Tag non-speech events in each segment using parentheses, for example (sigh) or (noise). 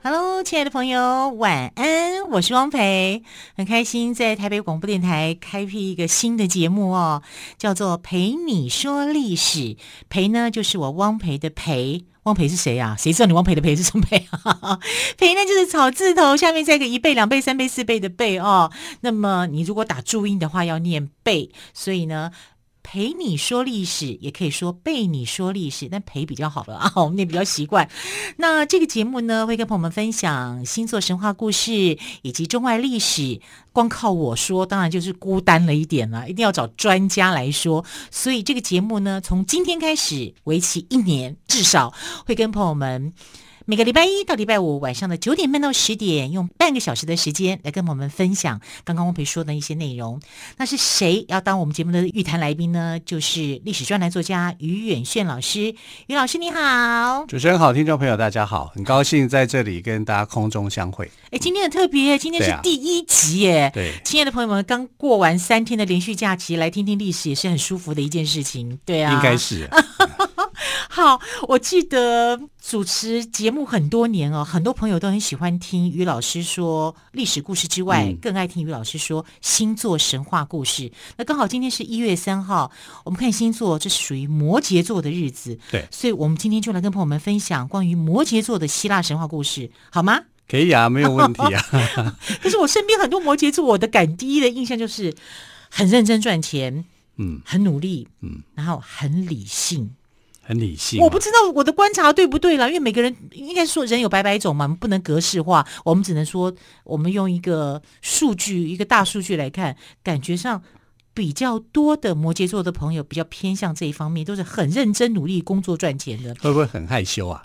Hello，亲爱的朋友，晚安！我是汪培，很开心在台北广播电台开辟一个新的节目哦，叫做《陪你说历史》。陪呢，就是我汪培的陪。汪培是谁呀、啊？谁知道你汪培的培是什么蓓啊？(laughs) 蓓呢，就是草字头下面再一个一倍、两倍、三倍、四倍的倍哦。那么你如果打注音的话，要念倍，所以呢。陪你说历史，也可以说被你说历史，但陪比较好了啊，(laughs) 我们也比较习惯。那这个节目呢，会跟朋友们分享星座神话故事以及中外历史。光靠我说，当然就是孤单了一点了，一定要找专家来说。所以这个节目呢，从今天开始，为期一年，至少会跟朋友们。每个礼拜一到礼拜五晚上的九点半到十点，用半个小时的时间来跟我们分享刚刚汪培说的一些内容。那是谁要当我们节目的玉谈来宾呢？就是历史专栏作家于远炫老师。于老师你好，主持人好，听众朋友大家好，很高兴在这里跟大家空中相会。哎，今天很特别，今天是第一集耶。对，亲爱的朋友们，刚过完三天的连续假期，来听听历史也是很舒服的一件事情。对啊，应该是。(laughs) 好，我记得主持节目很多年哦，很多朋友都很喜欢听于老师说历史故事之外，嗯、更爱听于老师说星座神话故事。那刚好今天是一月三号，我们看星座，这是属于摩羯座的日子。对，所以我们今天就来跟朋友们分享关于摩羯座的希腊神话故事，好吗？可以啊，没有问题啊。(laughs) (laughs) 可是我身边很多摩羯座，我的感第一的印象就是很认真赚钱，嗯，很努力，嗯，然后很理性。很理性，我不知道我的观察对不对了，因为每个人应该说人有百百种嘛，不能格式化，我们只能说我们用一个数据，一个大数据来看，感觉上比较多的摩羯座的朋友比较偏向这一方面，都是很认真努力工作赚钱的，会不会很害羞啊？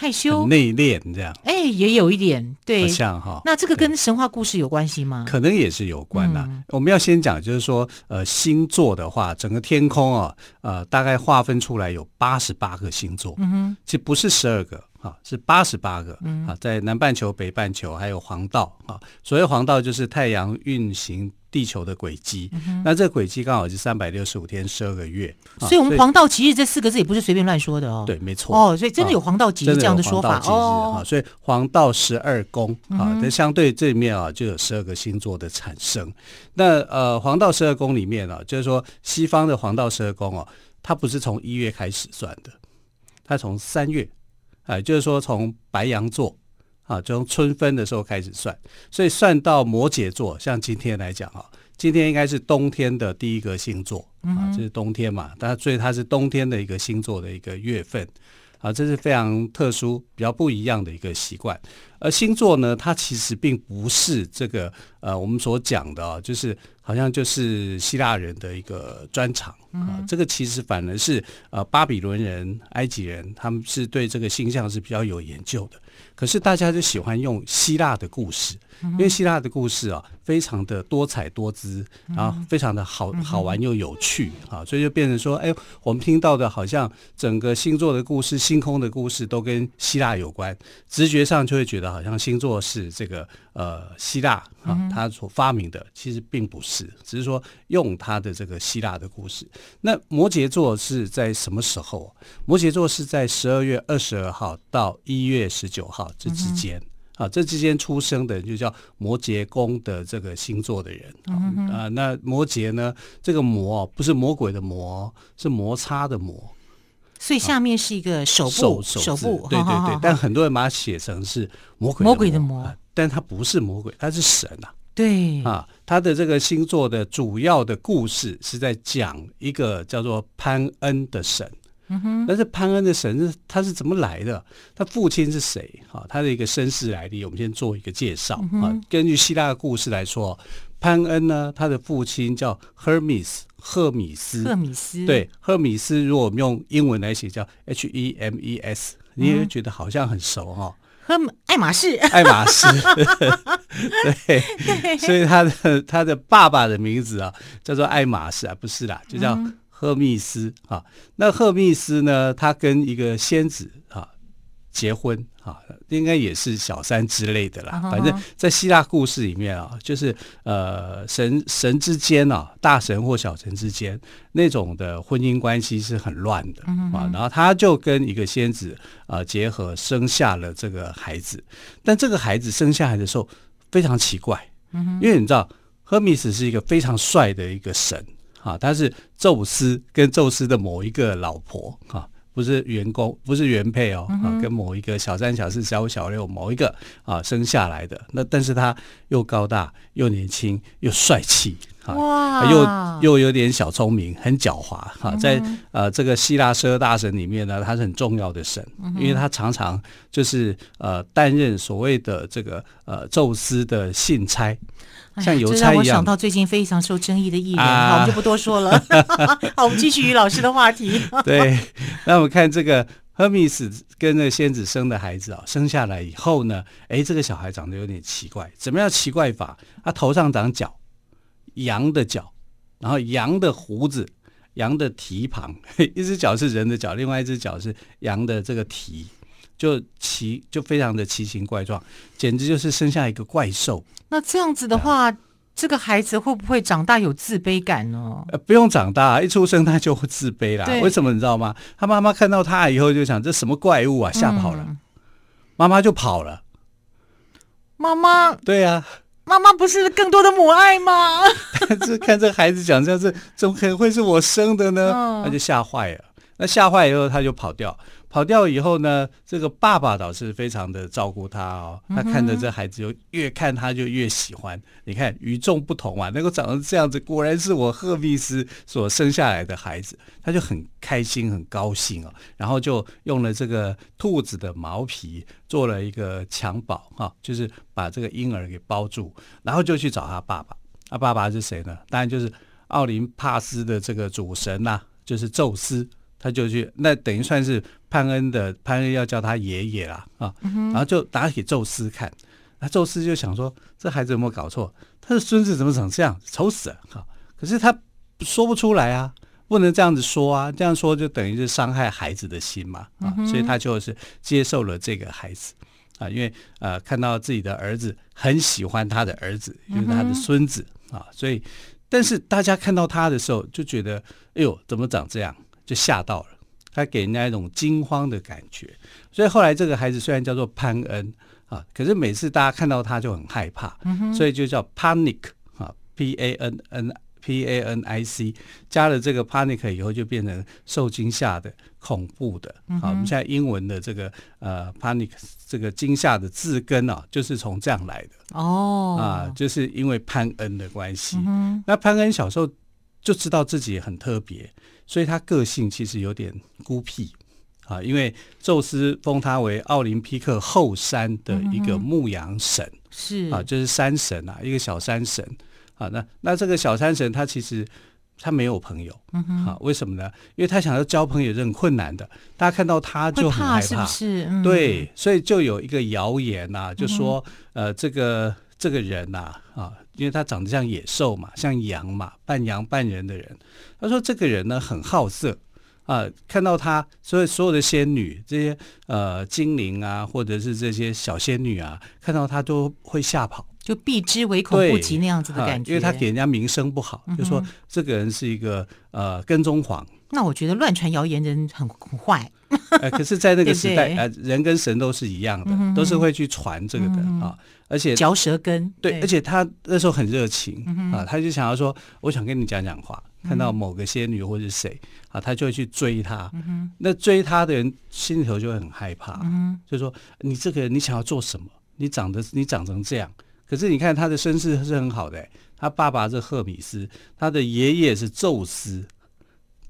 害羞、内敛这样，哎，也有一点对，像哈。那这个跟神话故事有关系吗？可能也是有关的。嗯、我们要先讲，就是说，呃，星座的话，整个天空啊，呃，大概划分出来有八十八个星座。嗯哼，其实不是十二个啊，是八十八个。嗯啊，在南半球、北半球还有黄道啊。所谓黄道，就是太阳运行。地球的轨迹，嗯、那这个轨迹刚好是三百六十五天十二个月，所以我们黄道吉日这四个字也不是随便乱说的哦。对，没错。哦，所以真的有黄道吉日这样的说法哦。所以黄道十二宫啊，那、嗯、相对这里面啊就有十二个星座的产生。那呃，黄道十二宫里面啊，就是说西方的黄道十二宫哦，它不是从一月开始算的，它从三月，哎，就是说从白羊座。啊，从春分的时候开始算，所以算到摩羯座，像今天来讲啊，今天应该是冬天的第一个星座啊，这是冬天嘛，但所以它是冬天的一个星座的一个月份啊，这是非常特殊、比较不一样的一个习惯。而星座呢，它其实并不是这个呃我们所讲的啊，就是好像就是希腊人的一个专长啊，这个其实反而是呃巴比伦人、埃及人，他们是对这个星象是比较有研究的。可是大家就喜欢用希腊的故事，因为希腊的故事啊，非常的多彩多姿，然后非常的好好玩又有趣啊，所以就变成说，哎，我们听到的好像整个星座的故事、星空的故事都跟希腊有关，直觉上就会觉得好像星座是这个呃希腊啊他所发明的，其实并不是，只是说用他的这个希腊的故事。那摩羯座是在什么时候？摩羯座是在十二月二十二号到一月十九号。这之间、嗯、啊，这之间出生的就叫摩羯宫的这个星座的人啊、那摩羯呢？这个摩不是魔鬼的魔，是摩擦的摩，所以下面是一个手部，啊、手手部，对对对。但很多人把它写成是魔鬼魔鬼的魔，啊，但他不是魔鬼，他是神啊。对啊，他的这个星座的主要的故事是在讲一个叫做潘恩的神。嗯哼，但是潘恩的神是他是怎么来的？他父亲是谁？哈，他的一个身世来历，我们先做一个介绍啊。根据希腊的故事来说，潘恩呢，他的父亲叫 Hermes，赫米斯。赫米斯，对，赫米斯，如果我们用英文来写叫 H E M E S，你也觉得好像很熟哈。和爱马仕，爱马仕，(laughs) 对，对。所以他的他的爸爸的名字啊叫做爱马仕啊，不是啦，就叫赫密斯啊。那赫密斯呢，他跟一个仙子啊结婚。啊，应该也是小三之类的啦。反正，在希腊故事里面啊，就是呃，神神之间啊，大神或小神之间那种的婚姻关系是很乱的啊。然后他就跟一个仙子啊结合，生下了这个孩子。但这个孩子生下来的时候非常奇怪，因为你知道，赫米斯是一个非常帅的一个神啊，他是宙斯跟宙斯的某一个老婆啊。不是员工，不是原配哦，啊，跟某一个小三、小四、小五、小六某一个啊生下来的。那但是他又高大，又年轻，又帅气，啊，哇又又有点小聪明，很狡猾，哈、啊，在呃这个希腊十二大神里面呢，他是很重要的神，因为他常常就是呃担任所谓的这个呃宙斯的信差。像邮差一样，我想到最近非常受争议的艺人，啊、好，我们就不多说了。(laughs) 好，我们继续于老师的话题。(laughs) 对，那我们看这个赫密斯跟那个仙子生的孩子啊，生下来以后呢，哎，这个小孩长得有点奇怪，怎么样奇怪法？他头上长角，羊的脚，然后羊的胡子，羊的蹄旁，(laughs) 一只脚是人的脚，另外一只脚是羊的这个蹄。就奇就非常的奇形怪状，简直就是生下一个怪兽。那这样子的话，啊、这个孩子会不会长大有自卑感呢？呃，不用长大，一出生他就会自卑啦。为什么你知道吗？他妈妈看到他以后就想，这什么怪物啊，吓跑了，嗯、妈妈就跑了。妈妈，对呀、啊，妈妈不是更多的母爱吗？(laughs) 但是看这孩子讲这样子，怎么可能会是我生的呢？嗯、他就吓坏了。那吓坏以后，他就跑掉。跑掉以后呢，这个爸爸倒是非常的照顾他哦。他看着这孩子，就越看他就越喜欢。你看与众不同啊，能够长成这样子，果然是我赫密斯所生下来的孩子，他就很开心很高兴哦。然后就用了这个兔子的毛皮做了一个襁褓哈，就是把这个婴儿给包住，然后就去找他爸爸。他爸爸是谁呢？当然就是奥林帕斯的这个主神呐、啊，就是宙斯。他就去，那等于算是潘恩的潘恩要叫他爷爷啦啊，然后就打给宙斯看，那宙斯就想说，这孩子有没有搞错？他的孙子怎么长这样，丑死了哈！可是他说不出来啊，不能这样子说啊，这样说就等于是伤害孩子的心嘛啊，所以他就是接受了这个孩子啊，因为呃看到自己的儿子很喜欢他的儿子，就是他的孙子啊，所以但是大家看到他的时候就觉得，哎呦，怎么长这样？就吓到了，他给人家一种惊慌的感觉，所以后来这个孩子虽然叫做潘恩啊，可是每次大家看到他就很害怕，嗯、所以就叫 panic 啊，p a n n p a n i c，加了这个 panic 以后就变成受惊吓的、恐怖的。好、我们现在英文的这个呃 panic 这个惊吓的字根啊，就是从这样来的哦，啊，就是因为潘恩的关系。嗯、那潘恩小时候就知道自己很特别。所以他个性其实有点孤僻啊，因为宙斯封他为奥林匹克后山的一个牧羊神，是啊，就是山神啊，一个小山神啊。那那这个小山神他其实他没有朋友，嗯哼，啊，为什么呢？因为他想要交朋友是很困难的，大家看到他就很害怕，是不是？嗯、对，所以就有一个谣言呐，就说呃，这个这个人呐，啊。因为他长得像野兽嘛，像羊嘛，半羊半人的人。他说这个人呢很好色啊，看到他，所以所有的仙女这些呃精灵啊，或者是这些小仙女啊，看到他都会吓跑，就避之唯恐不及那样子的感觉。啊、因为他给人家名声不好，嗯、就说这个人是一个呃跟踪狂。那我觉得乱传谣言的人很很坏。呃，可是，在那个 (laughs) 时代，呃，人跟神都是一样的，都是会去传这个的啊。而且嚼舌根，对，而且他那时候很热情啊，他就想要说，我想跟你讲讲话。看到某个仙女或者谁啊，他就会去追她。那追她的人心里头就会很害怕，就说你这个人你想要做什么？你长得你长成这样，可是你看他的身世是很好的，他爸爸是赫米斯，他的爷爷是宙斯。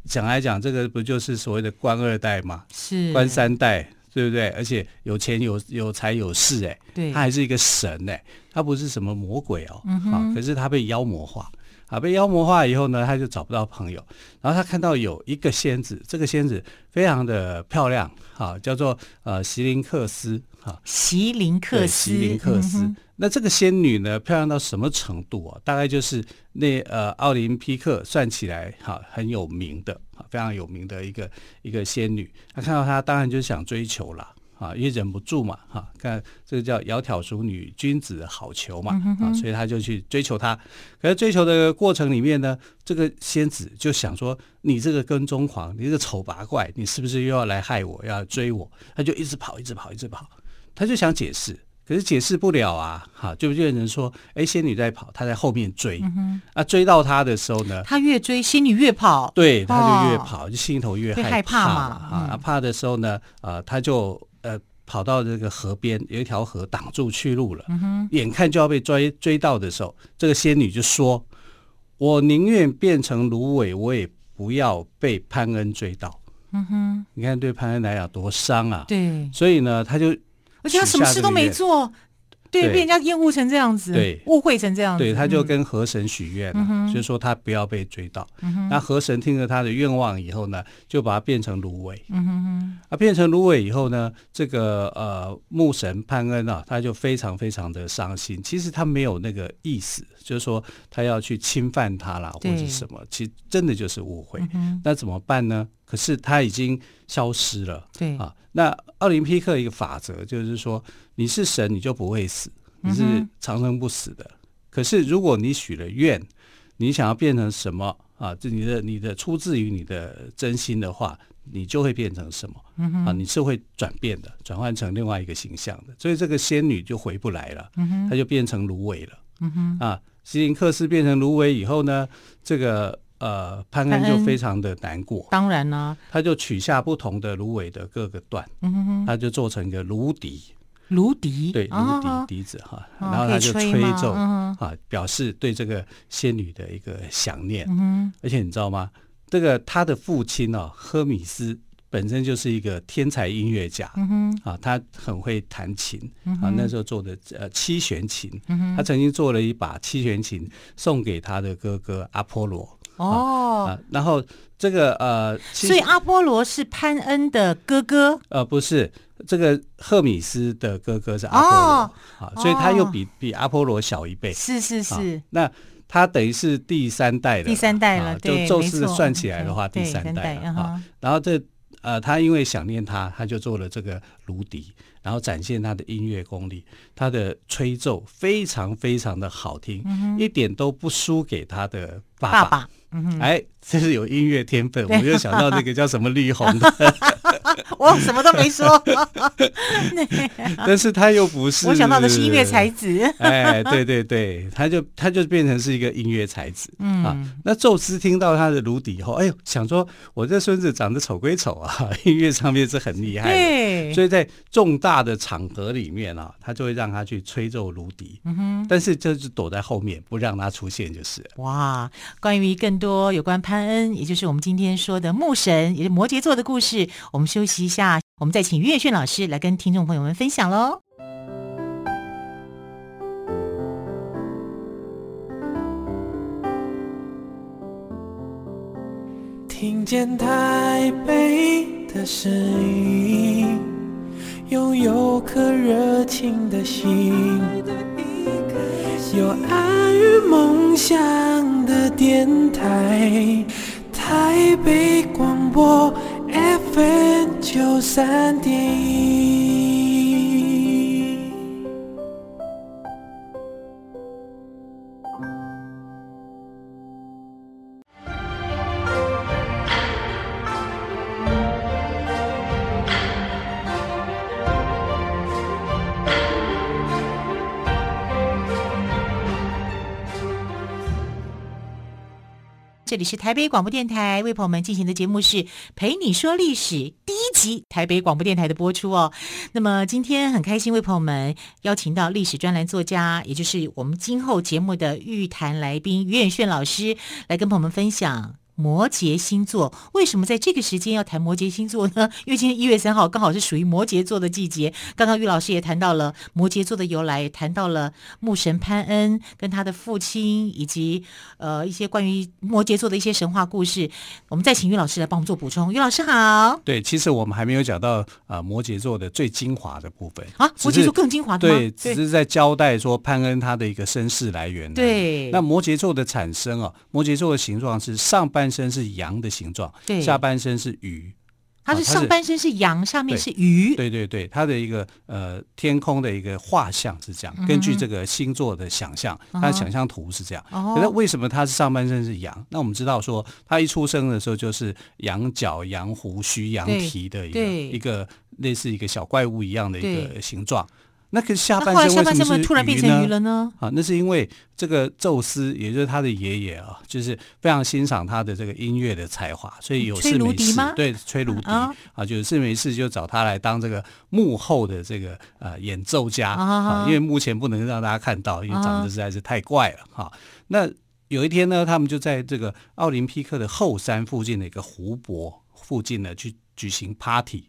讲来讲，这个不就是所谓的官二代吗？是官三代，对不对？而且有钱有有财有势，哎，对，他还是一个神，哎，他不是什么魔鬼哦，嗯、啊，可是他被妖魔化，啊，被妖魔化以后呢，他就找不到朋友。然后他看到有一个仙子，这个仙子非常的漂亮，啊，叫做呃席林克斯，哈，席琳克斯，席琳克斯。嗯、那这个仙女呢，漂亮到什么程度啊？大概就是那呃奥林匹克算起来哈很有名的，啊非常有名的一个一个仙女。他看到她，当然就想追求了。啊，因为忍不住嘛，哈，看这个叫“窈窕淑女，君子好逑”嘛，啊，所以他就去追求她。可是追求的过程里面呢，这个仙子就想说：“你这个跟踪狂，你这个丑八怪，你是不是又要来害我，要追我？”他就一直跑，一直跑，一直跑。他就想解释，可是解释不了啊，哈，就变成说：“哎，仙女在跑，她在后面追。啊，追到她的时候呢，她越追，仙女越跑，对，她就越跑，就心头越害怕嘛，啊，啊，怕的时候呢，啊，他就。呃，跑到这个河边，有一条河挡住去路了。嗯、眼看就要被追追到的时候，这个仙女就说：“我宁愿变成芦苇，我也不要被潘恩追到。”嗯哼，你看对潘恩来讲多伤啊！对，所以呢，他就而且他什么事都没做。对，被人家厌恶成这样子，对，误会成这样子，对，他就跟河神许愿了，嗯、就是说他不要被追到。嗯、那河神听了他的愿望以后呢，就把他变成芦苇。嗯哼，啊，变成芦苇以后呢，这个呃牧神潘恩啊，他就非常非常的伤心。其实他没有那个意思，就是说他要去侵犯他啦，或者什么，其实真的就是误会。嗯、那怎么办呢？可是他已经消失了。对啊，那奥林匹克一个法则就是说，你是神，你就不会死，你是长生不死的。嗯、可是如果你许了愿，你想要变成什么啊？这你的你的出自于你的真心的话，你就会变成什么、嗯、啊？你是会转变的，转换成另外一个形象的。所以这个仙女就回不来了，嗯、她就变成芦苇了。嗯、哼啊，希林克斯变成芦苇以后呢，这个。呃，潘恩就非常的难过，当然呢，他就取下不同的芦苇的各个段，嗯哼哼，他就做成一个芦笛，芦笛，对，芦笛笛子哈，然后他就吹奏啊，表示对这个仙女的一个想念，嗯，而且你知道吗？这个他的父亲哦，赫米斯本身就是一个天才音乐家，啊，他很会弹琴，啊，那时候做的呃七弦琴，他曾经做了一把七弦琴送给他的哥哥阿波罗。哦、然后这个呃，所以阿波罗是潘恩的哥哥？呃，不是，这个赫米斯的哥哥是阿波罗，哦、啊，所以他又比比阿波罗小一辈。是是是、啊，那他等于是第三代的，第三代了，啊、就宙斯算起来的话，第三代了啊。然后这呃，他因为想念他，他就做了这个芦笛。然后展现他的音乐功力，他的吹奏非常非常的好听，嗯、一点都不输给他的爸爸。爸爸嗯、哎，这是有音乐天分，对我就想到那个叫什么绿红的。(laughs) (laughs) 我什么都没说，(laughs) 但是他又不是。我想到的是音乐才子。(laughs) 哎，对对对，他就他就变成是一个音乐才子。嗯啊，那宙斯听到他的芦笛以后，哎呦，想说我这孙子长得丑归丑啊，音乐上面是很厉害的。对，所以在重大的场合里面啊，他就会让他去吹奏芦笛。嗯哼，但是就是躲在后面，不让他出现就是。哇，关于更多有关潘恩，也就是我们今天说的牧神，也是摩羯座的故事，我们休息一下，我们再请岳炫老师来跟听众朋友们分享喽。听见台北的声音，拥有颗热情的心，有爱与梦想的电台，台北广播。FM 九三点这里是台北广播电台为朋友们进行的节目是《陪你说历史》第一集，台北广播电台的播出哦。那么今天很开心为朋友们邀请到历史专栏作家，也就是我们今后节目的预谈来宾于远炫老师来跟朋友们分享摩羯星座。为什么在这个时间要谈摩羯星座呢？(laughs) 因为今天一月三号刚好是属于摩羯座的季节。刚刚于老师也谈到了摩羯座的由来，谈到了牧神潘恩跟他的父亲，以及呃一些关于摩羯座的一些神话故事。我们再请于老师来帮我们做补充。于老师好。对，其实我们还没有讲到啊、呃、摩羯座的最精华的部分啊，摩羯座更精华？对，只是在交代说潘恩他的一个身世来源。对，那摩羯座的产生啊，摩羯座的形状是上半身是羊的形状，对，下半身是鱼。它是上半身是羊，是上面是鱼。对对对，它的一个呃天空的一个画像是这样。根据这个星座的想象，它的想象图是这样。哦。可是为什么它是上半身是羊？那我们知道说，它一出生的时候就是羊角、羊胡须、羊皮的一个一个类似一个小怪物一样的一个形状。那个下半身为什么突然变成鱼了呢？啊，那是因为这个宙斯，也就是他的爷爷啊，就是非常欣赏他的这个音乐的才华，所以有事没事，对，吹芦笛啊，有事没事就找他来当这个幕后的这个呃演奏家啊，啊，因为目前不能让大家看到，因为长得实在是太怪了哈，啊。那有一天呢，他们就在这个奥林匹克的后山附近的一个湖泊附近呢，去举行 party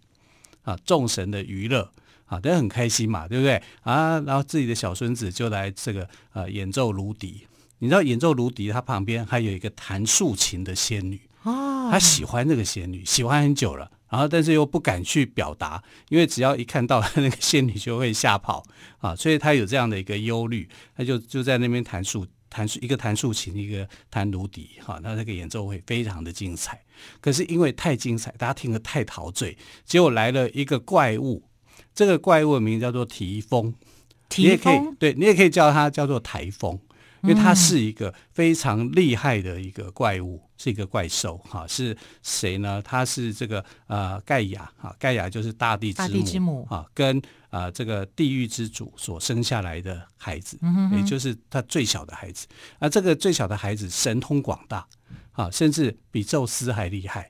啊，众神的娱乐。啊，都很开心嘛，对不对啊？然后自己的小孙子就来这个呃演奏芦笛。你知道演奏芦笛，他旁边还有一个弹竖琴的仙女啊，他喜欢这个仙女，喜欢很久了。然后但是又不敢去表达，因为只要一看到 (laughs) 那个仙女就会吓跑啊，所以他有这样的一个忧虑，他就就在那边弹竖弹竖一个弹竖琴，一个弹芦笛。哈、啊，那这个演奏会非常的精彩。可是因为太精彩，大家听得太陶醉，结果来了一个怪物。这个怪物的名字叫做提风，你也可以，对，你也可以叫它叫做台风，因为它是一个非常厉害的一个怪物，是一个怪兽哈。是谁呢？它是这个呃盖亚哈，盖亚就是大地之母，大地之母啊，跟啊、呃、这个地狱之主所生下来的孩子，也就是他最小的孩子。啊这个最小的孩子神通广大啊，甚至比宙斯还厉害。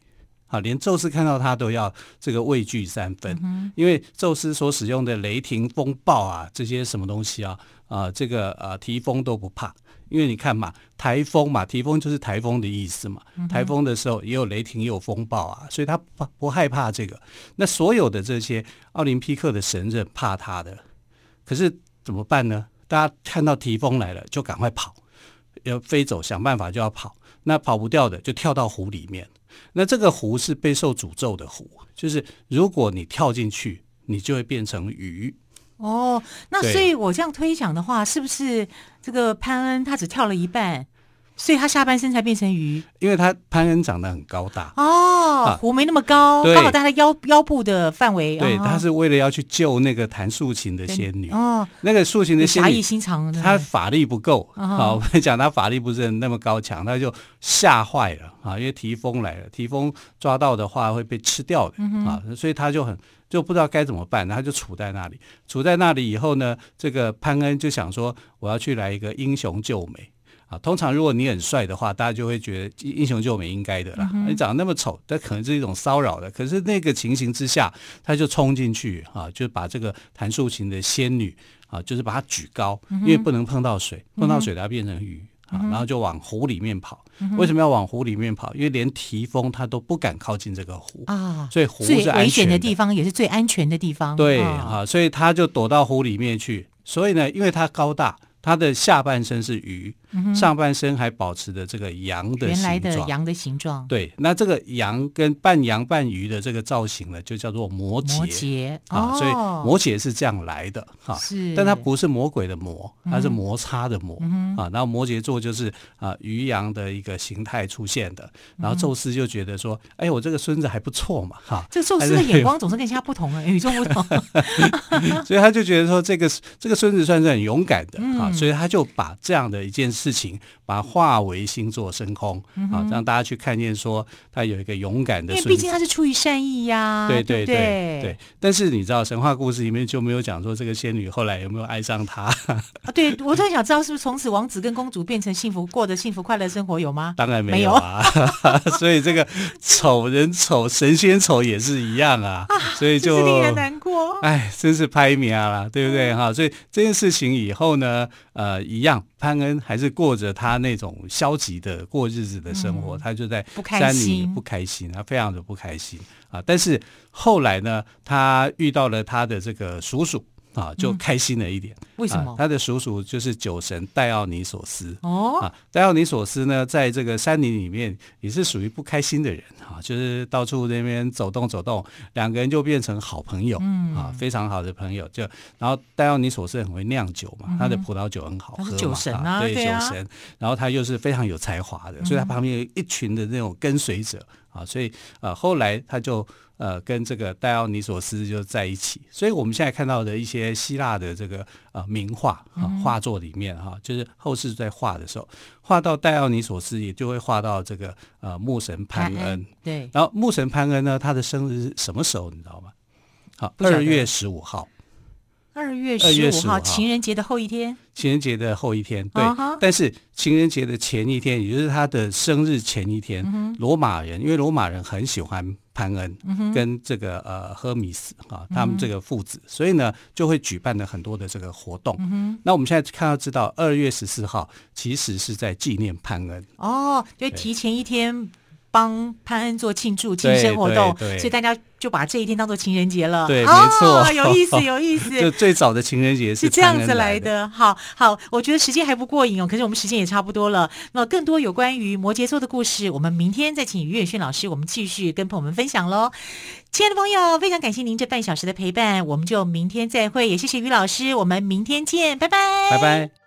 啊，连宙斯看到他都要这个畏惧三分，嗯，因为宙斯所使用的雷霆风暴啊，这些什么东西啊，啊，这个啊，提风都不怕，因为你看嘛，台风嘛，提风就是台风的意思嘛，台风的时候也有雷霆，也有风暴啊，所以他不不害怕这个。那所有的这些奥林匹克的神人怕他的，可是怎么办呢？大家看到提风来了，就赶快跑，要飞走，想办法就要跑。那跑不掉的，就跳到湖里面。那这个湖是备受诅咒的湖，就是如果你跳进去，你就会变成鱼。哦，那所以我这样推想的话，是不是这个潘恩他只跳了一半？所以他下半身才变成鱼，因为他潘恩长得很高大。哦，湖没那么高，刚好在他腰腰部的范围。对，他是为了要去救那个弹竖琴的仙女。哦，那个竖琴的仙女侠义心肠，他法力不够。好，我跟你讲，他法力不是那么高强，他就吓坏了啊，因为提丰来了，提丰抓到的话会被吃掉的啊，所以他就很就不知道该怎么办，他就杵在那里，杵在那里以后呢，这个潘恩就想说，我要去来一个英雄救美。啊，通常如果你很帅的话，大家就会觉得英雄救美应该的啦。嗯、你长得那么丑，这可能是一种骚扰的。可是那个情形之下，他就冲进去啊，就把这个弹竖琴的仙女啊，就是把她举高，嗯，因为不能碰到水，碰到水它变成鱼，嗯、啊，然后就往湖里面跑，嗯。为什么要往湖里面跑？因为连提风他都不敢靠近这个湖啊，所以湖是危险的地方，也是最安全的地方。对啊，所以他就躲到湖里面去。所以呢，因为他高大。他的下半身是鱼，嗯，上半身还保持着这个羊的原来的羊的形状。对，那这个羊跟半羊半鱼的这个造型呢，就叫做摩羯。摩羯啊，所以摩羯是这样来的哈。是，但它不是魔鬼的魔，它是摩擦的摩，嗯、啊。然后摩羯座就是啊鱼羊的一个形态出现的。然后宙斯就觉得说，哎，我这个孙子还不错嘛，哈。这宙斯的眼光总是跟其他不同啊，与众不同。(laughs) 所以他就觉得说，这个这个孙子算是很勇敢的啊。所以他就把这样的一件事情，把它化为星座升空、嗯、啊，让大家去看见说他有一个勇敢的。因为毕竟他是出于善意呀、啊，对对对对，对。但是你知道神话故事里面就没有讲说这个仙女后来有没有爱上他？(laughs) 啊，对，我特别想知道是不是从此王子跟公主变成幸福，过的幸福快乐生活有吗？当然没有啊。有 (laughs) 所以这个丑人丑，神仙丑也是一样啊。啊所以就令人难过。哎，真是拍灭了，对不对哈？所以这件事情以后呢？呃，一样，潘恩还是过着他那种消极的过日子的生活，嗯、他就在山里不开心，他非常的不开心啊。但是后来呢，他遇到了他的这个叔叔。啊，就开心了一点。嗯、为什么？他的叔叔就是酒神戴奥尼索斯。哦，啊，戴奥尼索斯呢，在这个山林里面也是属于不开心的人啊，就是到处那边走动走动，两个人就变成好朋友，嗯啊，非常好的朋友。就然后戴奥尼索斯很会酿酒嘛，嗯、他的葡萄酒很好喝嘛，酒神啊，对，对啊、酒神。然后他又是非常有才华的，嗯、所以他旁边有一群的那种跟随者啊，所以呃，后来他就。呃，跟这个戴奥尼索斯就在一起，所以我们现在看到的一些希腊的这个呃名画啊画作里面哈、啊，就是后世在画的时候，画到戴奥尼索斯，也就会画到这个呃牧神潘恩。对，然后牧神潘恩呢，他的生日是什么时候？你知道吗？好，二月十五号。二月十五号，情人节的后一天。情人节的后一天，对。Uh. 但是情人节的前一天，也就是他的生日前一天，罗、uh. 马人，因为罗马人很喜欢潘恩，uh. 跟这个呃赫米斯啊，他们这个父子，uh. 所以呢，就会举办了很多的这个活动。Uh. 那我们现在看到知道，二月十四号其实是在纪念潘恩。哦，oh, 就提前一天帮潘恩做庆祝庆生活动，所以大家。就把这一天当做情人节了，对，没错，哦，(laughs) 有意思，有意思。(laughs) 就最早的情人节是，是这样子来的。好好，我觉得时间还不过瘾哦，可是我们时间也差不多了。那更多有关于摩羯座的故事，我们明天再请于远逊老师，我们继续跟朋友们分享喽。亲爱的朋友，非常感谢您这半小时的陪伴，我们就明天再会。也谢谢于老师，我们明天见，拜拜，拜拜。